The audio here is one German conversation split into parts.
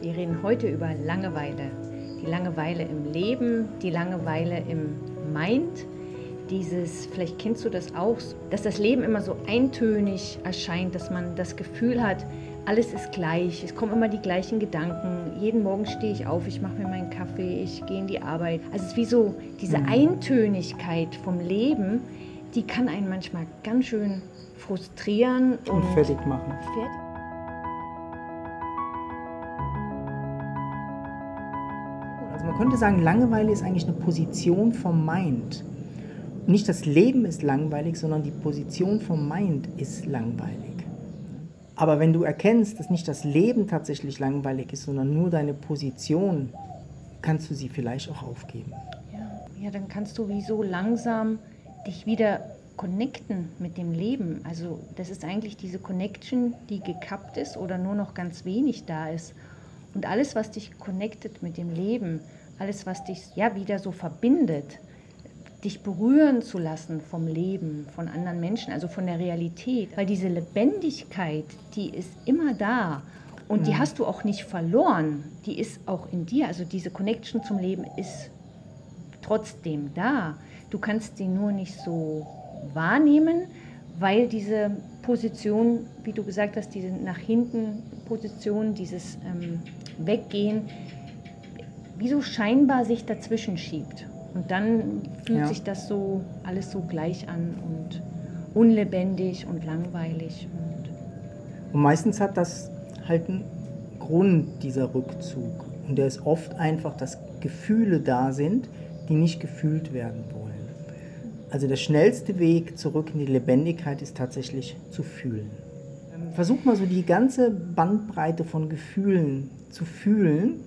Wir reden heute über Langeweile. Die Langeweile im Leben, die Langeweile im Mind. Dieses, vielleicht kennst du das auch, dass das Leben immer so eintönig erscheint, dass man das Gefühl hat, alles ist gleich, es kommen immer die gleichen Gedanken. Jeden Morgen stehe ich auf, ich mache mir meinen Kaffee, ich gehe in die Arbeit. Also es ist wie so diese mhm. Eintönigkeit vom Leben, die kann einen manchmal ganz schön frustrieren und, und fertig machen. Fertig. Könnte sagen, Langeweile ist eigentlich eine Position vom Mind. Nicht das Leben ist langweilig, sondern die Position vom Mind ist langweilig. Aber wenn du erkennst, dass nicht das Leben tatsächlich langweilig ist, sondern nur deine Position, kannst du sie vielleicht auch aufgeben. Ja, ja dann kannst du wie so langsam dich wieder connecten mit dem Leben. Also das ist eigentlich diese Connection, die gekappt ist oder nur noch ganz wenig da ist. Und alles, was dich connectet mit dem Leben, alles, was dich ja wieder so verbindet, dich berühren zu lassen vom Leben, von anderen Menschen, also von der Realität. Weil diese Lebendigkeit, die ist immer da und die mhm. hast du auch nicht verloren. Die ist auch in dir. Also diese Connection zum Leben ist trotzdem da. Du kannst sie nur nicht so wahrnehmen, weil diese Position, wie du gesagt hast, diese nach hinten Position, dieses ähm, Weggehen, wie so scheinbar sich dazwischen schiebt. Und dann fühlt ja. sich das so alles so gleich an und unlebendig und langweilig. Und, und meistens hat das halt einen Grund, dieser Rückzug. Und der ist oft einfach, dass Gefühle da sind, die nicht gefühlt werden wollen. Also der schnellste Weg zurück in die Lebendigkeit ist tatsächlich zu fühlen. Versuch mal so die ganze Bandbreite von Gefühlen zu fühlen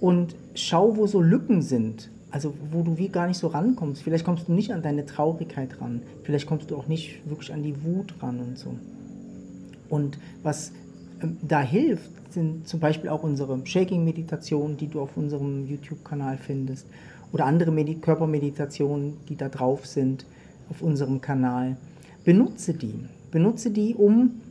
und schau, wo so Lücken sind also wo du wie gar nicht so rankommst. Vielleicht kommst du nicht an deine Traurigkeit ran. Vielleicht kommst du auch nicht wirklich an die Wut ran und so. Und was ähm, da hilft, sind zum Beispiel auch unsere Shaking-Meditationen, die du auf unserem YouTube-Kanal findest. Oder andere Medi Körpermeditationen, die da drauf sind auf unserem Kanal. Benutze die. Benutze die, um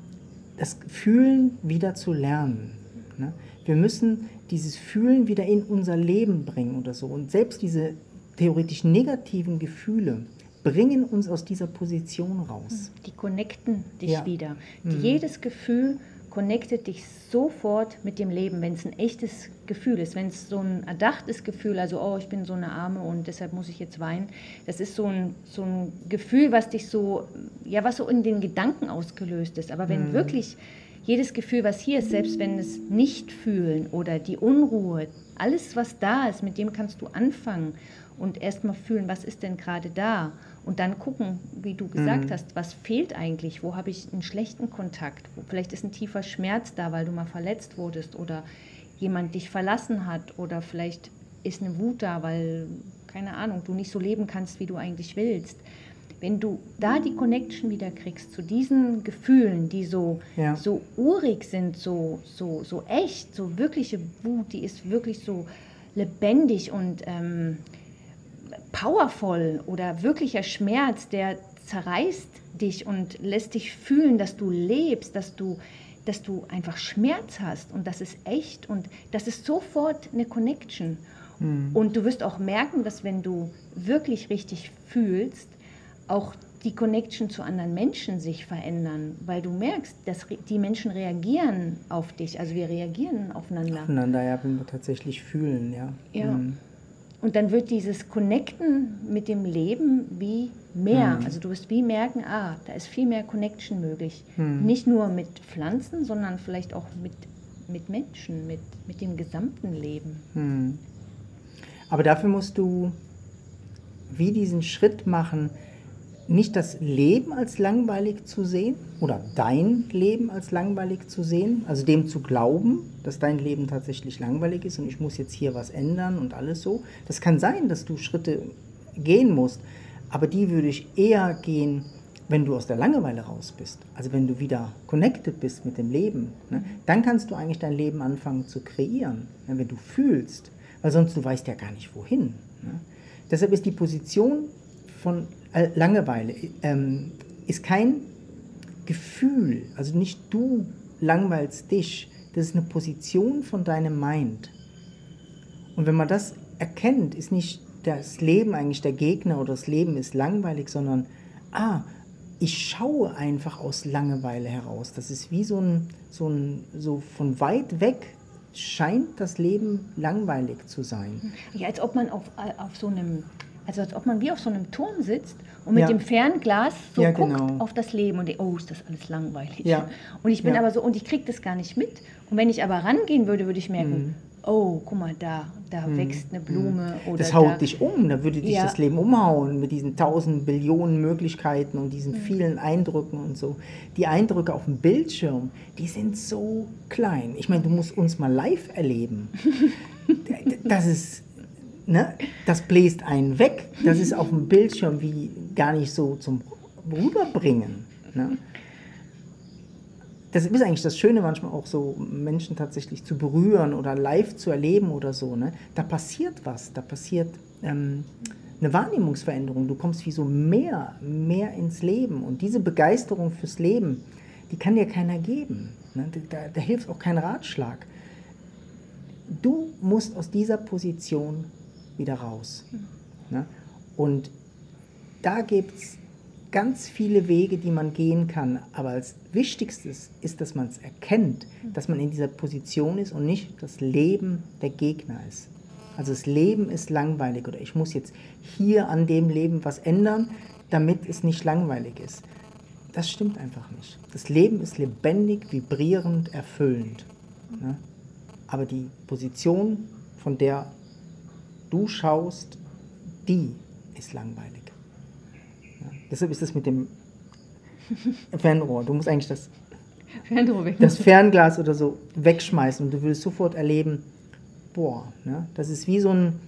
das Fühlen wieder zu lernen. Ne? Wir müssen dieses Fühlen wieder in unser Leben bringen oder so. Und selbst diese theoretisch negativen Gefühle bringen uns aus dieser Position raus. Die connecten dich ja. wieder. Mhm. Jedes Gefühl connectet dich sofort mit dem Leben, wenn es ein echtes Gefühl ist. Wenn es so ein erdachtes Gefühl, also oh, ich bin so eine Arme und deshalb muss ich jetzt weinen, das ist so ein, so ein Gefühl, was dich so, ja, was so in den Gedanken ausgelöst ist. Aber wenn mhm. wirklich jedes Gefühl, was hier ist, selbst wenn es nicht fühlen oder die Unruhe, alles, was da ist, mit dem kannst du anfangen und erstmal fühlen, was ist denn gerade da? Und dann gucken, wie du gesagt mhm. hast, was fehlt eigentlich, wo habe ich einen schlechten Kontakt, vielleicht ist ein tiefer Schmerz da, weil du mal verletzt wurdest oder jemand dich verlassen hat oder vielleicht ist eine Wut da, weil, keine Ahnung, du nicht so leben kannst, wie du eigentlich willst wenn du da die Connection wieder kriegst zu diesen Gefühlen, die so, ja. so urig sind, so, so, so echt, so wirkliche Wut, die ist wirklich so lebendig und ähm, powerful oder wirklicher Schmerz, der zerreißt dich und lässt dich fühlen, dass du lebst, dass du, dass du einfach Schmerz hast und das ist echt und das ist sofort eine Connection. Mhm. Und du wirst auch merken, dass wenn du wirklich richtig fühlst, auch die Connection zu anderen Menschen sich verändern, weil du merkst, dass die Menschen reagieren auf dich. Also wir reagieren aufeinander. Aufeinander, ja, wenn wir tatsächlich fühlen, ja. Ja. Mhm. Und dann wird dieses Connecten mit dem Leben wie mehr. Mhm. Also du wirst wie merken, ah, da ist viel mehr Connection möglich. Mhm. Nicht nur mit Pflanzen, sondern vielleicht auch mit, mit Menschen, mit, mit dem gesamten Leben. Mhm. Aber dafür musst du wie diesen Schritt machen, nicht das Leben als langweilig zu sehen oder dein Leben als langweilig zu sehen, also dem zu glauben, dass dein Leben tatsächlich langweilig ist und ich muss jetzt hier was ändern und alles so. Das kann sein, dass du Schritte gehen musst, aber die würde ich eher gehen, wenn du aus der Langeweile raus bist, also wenn du wieder connected bist mit dem Leben, ne, dann kannst du eigentlich dein Leben anfangen zu kreieren, ne, wenn du fühlst, weil sonst du weißt ja gar nicht wohin. Ne. Deshalb ist die Position von Langeweile ähm, ist kein Gefühl, also nicht du langweilst dich, Das ist eine Position von deinem Mind. Und wenn man das erkennt, ist nicht das Leben eigentlich der Gegner oder das Leben ist langweilig, sondern, ah, ich schaue einfach aus Langeweile heraus. Das ist wie so ein, so ein, so von weit weg scheint das Leben langweilig zu sein. Ja, als ob man auf, auf so einem, also als ob man wie auf so einem Turm sitzt und mit ja. dem Fernglas so ja, guckt genau. auf das Leben und denkt, oh, ist das alles langweilig. Ja. Und ich bin aber so, und ich kriege das gar nicht mit. Und wenn ich aber rangehen würde, würde ich merken, mhm oh, guck mal, da, da hm. wächst eine Blume. Oder das haut da, dich um, da würde dich das Leben umhauen mit diesen tausend Billionen Möglichkeiten und diesen hm. vielen Eindrücken und so. Die Eindrücke auf dem Bildschirm, die sind so klein. Ich meine, du musst uns mal live erleben. das ist, ne, das bläst einen weg. Das ist auf dem Bildschirm wie gar nicht so zum Rüberbringen. Ne? das ist eigentlich das Schöne manchmal auch so, Menschen tatsächlich zu berühren oder live zu erleben oder so. Ne? Da passiert was, da passiert ähm, eine Wahrnehmungsveränderung. Du kommst wie so mehr, mehr ins Leben. Und diese Begeisterung fürs Leben, die kann dir keiner geben. Ne? Da, da hilft auch kein Ratschlag. Du musst aus dieser Position wieder raus. Ne? Und da gibt es ganz viele Wege, die man gehen kann. Aber als wichtigstes ist, dass man es erkennt, dass man in dieser Position ist und nicht das Leben der Gegner ist. Also das Leben ist langweilig oder ich muss jetzt hier an dem Leben was ändern, damit es nicht langweilig ist. Das stimmt einfach nicht. Das Leben ist lebendig, vibrierend, erfüllend. Ne? Aber die Position, von der du schaust, die ist langweilig. Deshalb ist das mit dem Fernrohr. Du musst eigentlich das, das Fernglas oder so wegschmeißen und du willst sofort erleben, boah, ne? das ist wie so ein,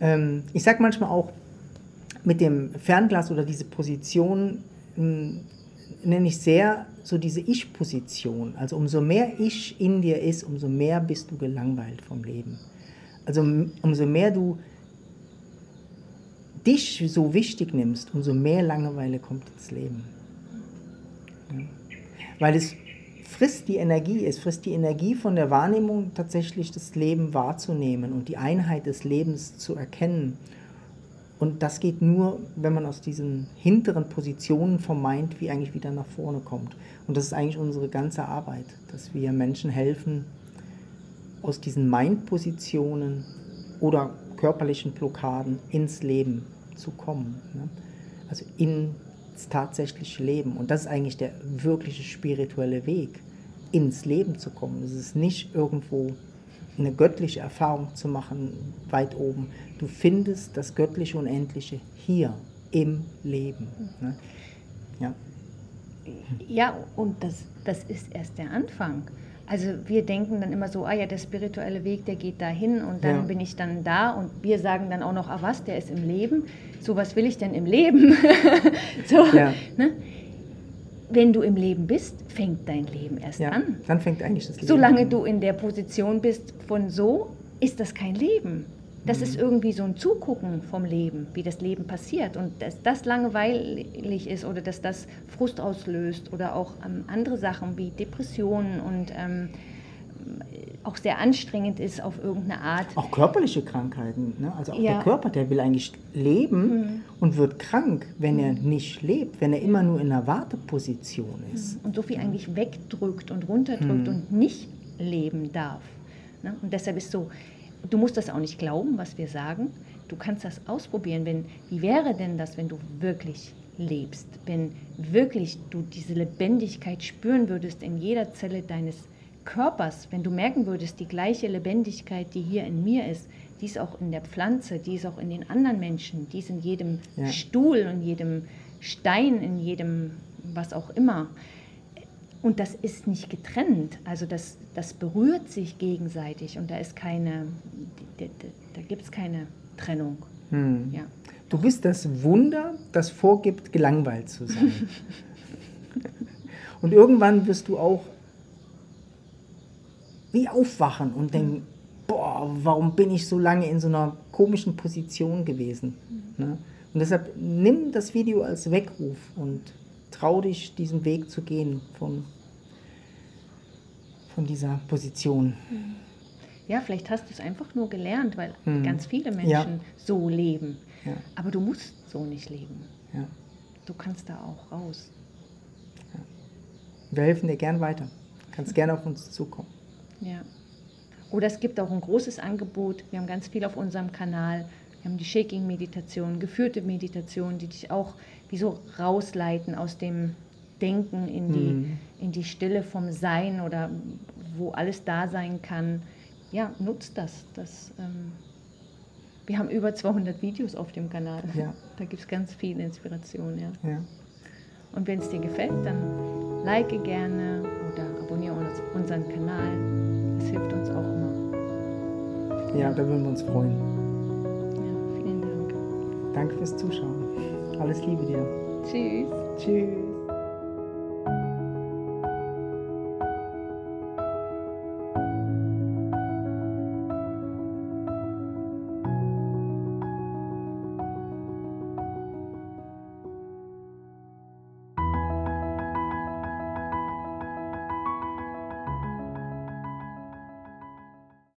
ähm, ich sag manchmal auch, mit dem Fernglas oder diese Position hm, nenne ich sehr so diese Ich-Position. Also umso mehr Ich in dir ist, umso mehr bist du gelangweilt vom Leben. Also umso mehr du dich so wichtig nimmst, umso mehr Langeweile kommt ins Leben. Ja. Weil es frisst die Energie, es frisst die Energie von der Wahrnehmung, tatsächlich das Leben wahrzunehmen und die Einheit des Lebens zu erkennen. Und das geht nur, wenn man aus diesen hinteren Positionen vom Mind wie eigentlich wieder nach vorne kommt. Und das ist eigentlich unsere ganze Arbeit, dass wir Menschen helfen, aus diesen Mind-Positionen oder körperlichen Blockaden ins Leben zu kommen. Ne? Also ins tatsächliche Leben. Und das ist eigentlich der wirkliche spirituelle Weg, ins Leben zu kommen. Es ist nicht irgendwo eine göttliche Erfahrung zu machen, weit oben. Du findest das göttliche Unendliche hier im Leben. Ne? Ja. ja, und das, das ist erst der Anfang. Also wir denken dann immer so, ah ja, der spirituelle Weg, der geht dahin und dann ja. bin ich dann da und wir sagen dann auch noch, ah was, der ist im Leben. So was will ich denn im Leben? so, ja. ne? Wenn du im Leben bist, fängt dein Leben erst ja, an. Dann fängt eigentlich das Leben Solange an. du in der Position bist von so, ist das kein Leben. Das mhm. ist irgendwie so ein Zugucken vom Leben, wie das Leben passiert. Und dass das langweilig ist oder dass das Frust auslöst oder auch ähm, andere Sachen wie Depressionen und ähm, auch sehr anstrengend ist auf irgendeine Art. Auch körperliche Krankheiten. Ne? Also auch ja. der Körper, der will eigentlich leben mhm. und wird krank, wenn mhm. er nicht lebt, wenn er immer nur in einer Warteposition ist. Mhm. Und so viel eigentlich wegdrückt und runterdrückt mhm. und nicht leben darf. Ne? Und deshalb ist so, du musst das auch nicht glauben, was wir sagen. Du kannst das ausprobieren. Wenn, wie wäre denn das, wenn du wirklich lebst? Wenn wirklich du diese Lebendigkeit spüren würdest in jeder Zelle deines Körpers, wenn du merken würdest, die gleiche Lebendigkeit, die hier in mir ist, die ist auch in der Pflanze, die ist auch in den anderen Menschen, die ist in jedem ja. Stuhl, in jedem Stein, in jedem was auch immer. Und das ist nicht getrennt, also das, das berührt sich gegenseitig und da ist keine, da, gibt es keine Trennung. Hm. Ja. Du bist das Wunder, das vorgibt, gelangweilt zu sein. und irgendwann wirst du auch wie aufwachen und denken, boah, warum bin ich so lange in so einer komischen Position gewesen? Ne? Und deshalb nimm das Video als Weckruf und trau dich, diesen Weg zu gehen von von dieser Position. Ja, vielleicht hast du es einfach nur gelernt, weil mhm. ganz viele Menschen ja. so leben. Ja. Aber du musst so nicht leben. Ja. Du kannst da auch raus. Wir helfen dir gern weiter. Du kannst gerne auf uns zukommen. Ja. Oder es gibt auch ein großes Angebot. Wir haben ganz viel auf unserem Kanal. Wir haben die Shaking-Meditation, geführte Meditation, die dich auch wie so rausleiten aus dem Denken in die, mhm. in die Stille vom Sein oder wo alles da sein kann. Ja, nutzt das. das ähm, wir haben über 200 Videos auf dem Kanal. Ja. Da gibt es ganz viel Inspiration. Ja. ja. Und wenn es dir gefällt, dann like gerne oder abonniere uns, unseren Kanal. Das hilft uns auch immer. Ja, da würden wir uns freuen. Danke fürs Zuschauen. Alles Liebe dir. Tschüss. Tschüss.